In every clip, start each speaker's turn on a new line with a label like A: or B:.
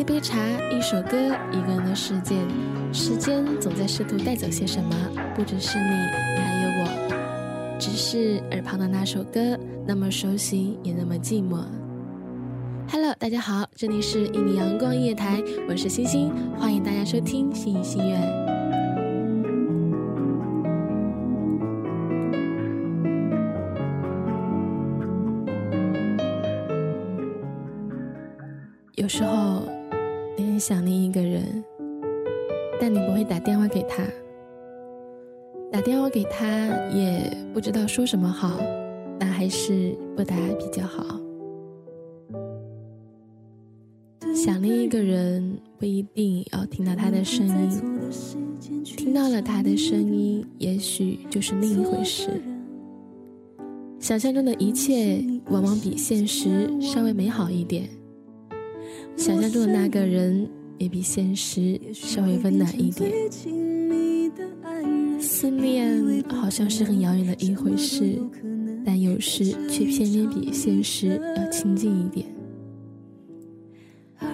A: 一杯茶，一首歌，一个人的世界。时间总在试图带走些什么，不只是你，还有我。只是耳旁的那首歌，那么熟悉，也那么寂寞。Hello，大家好，这里是一米阳光音乐台，我是星星，欢迎大家收听心语心愿。有时候，想念一个人，但你不会打电话给他。打电话给他也不知道说什么好，那还是不打比较好。想念一个人不一定要听到他的声音，听到了他的声音，也许就是另一回事。想象中的一切，往往比现实稍微美好一点。想象中的那个人也比现实稍微温暖一点。思念好像是很遥远的一回事，但有时却偏偏比现实要亲近一点。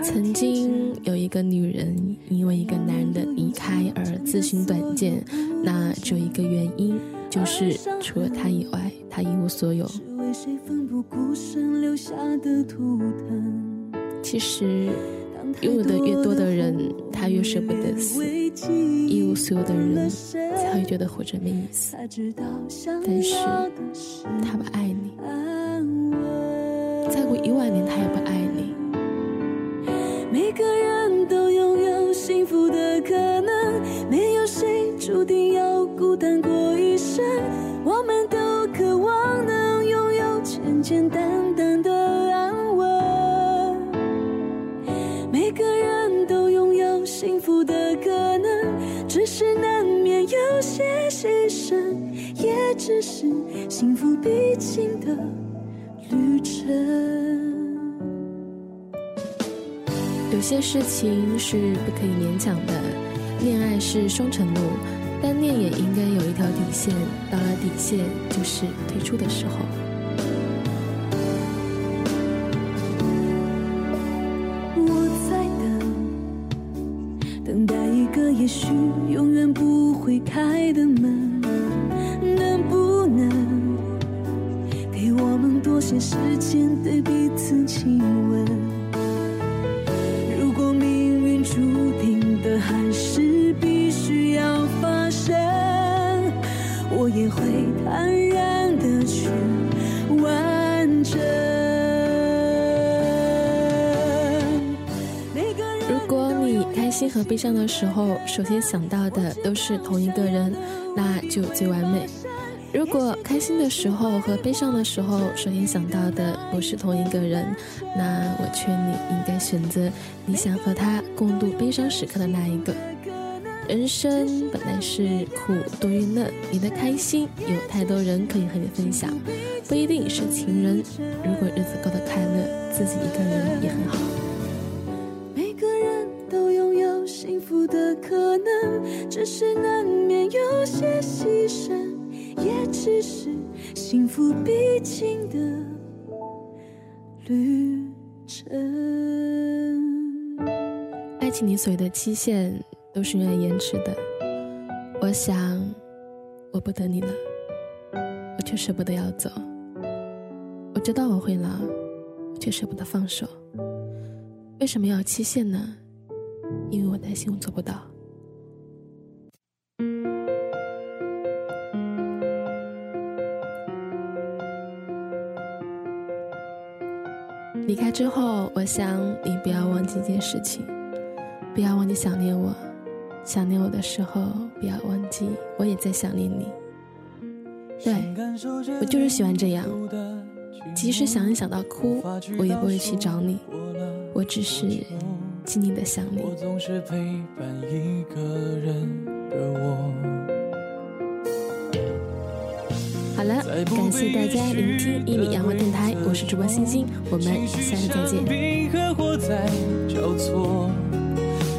A: 曾经有一个女人因为一个男人的离开而自寻短见，那只有一个原因，就是除了他以外，他一无所有。其实，拥有的越多的人，他越舍不得死；一无所有的人，才会觉得活着没意思。但是，他不爱你，再过一万年，他也不爱你。
B: 每个人都拥有幸福的可能，没有谁注定要孤单过一生。我们都渴望能拥有简简单单的。只是幸福必经的旅程。
A: 有些事情是不可以勉强的，恋爱是双程路，单恋也应该有一条底线，到了底线就是退出的时候。
B: 我在等，等待一个也许永远不会开的门，能不能给我们多些时间对彼此亲吻？
A: 心和悲伤的时候，首先想到的都是同一个人，那就最完美。如果开心的时候和悲伤的时候，首先想到的不是同一个人，那我劝你应该选择你想和他共度悲伤时刻的那一个。人生本来是苦多于乐，你的开心有太多人可以和你分享，不一定是情人。如果日子过得快乐，自己一个人也很好。
B: 可能，只是难免有些牺牲，也只是幸福必经的旅程。
A: 爱情里所有的期限都是用来延迟的。我想，我不等你了，我却舍不得要走。我知道我会老，却舍不得放手。为什么要期限呢？因为我担心我做不到。离开
C: 之后，我想你不要忘记一件事情，不要忘记想念我。想念我的时候，不要忘记我也在想念你。对，我就是喜欢这样。即使想你想到哭，我也不会去找你。我只是静静的想你。了，感谢大家聆听一米阳光电台，我是主播星星，我们下次再见。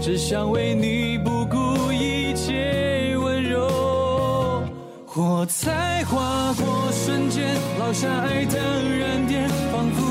C: 只想为你不顾一切温柔，火柴划过瞬间，烙下爱的燃点，仿佛。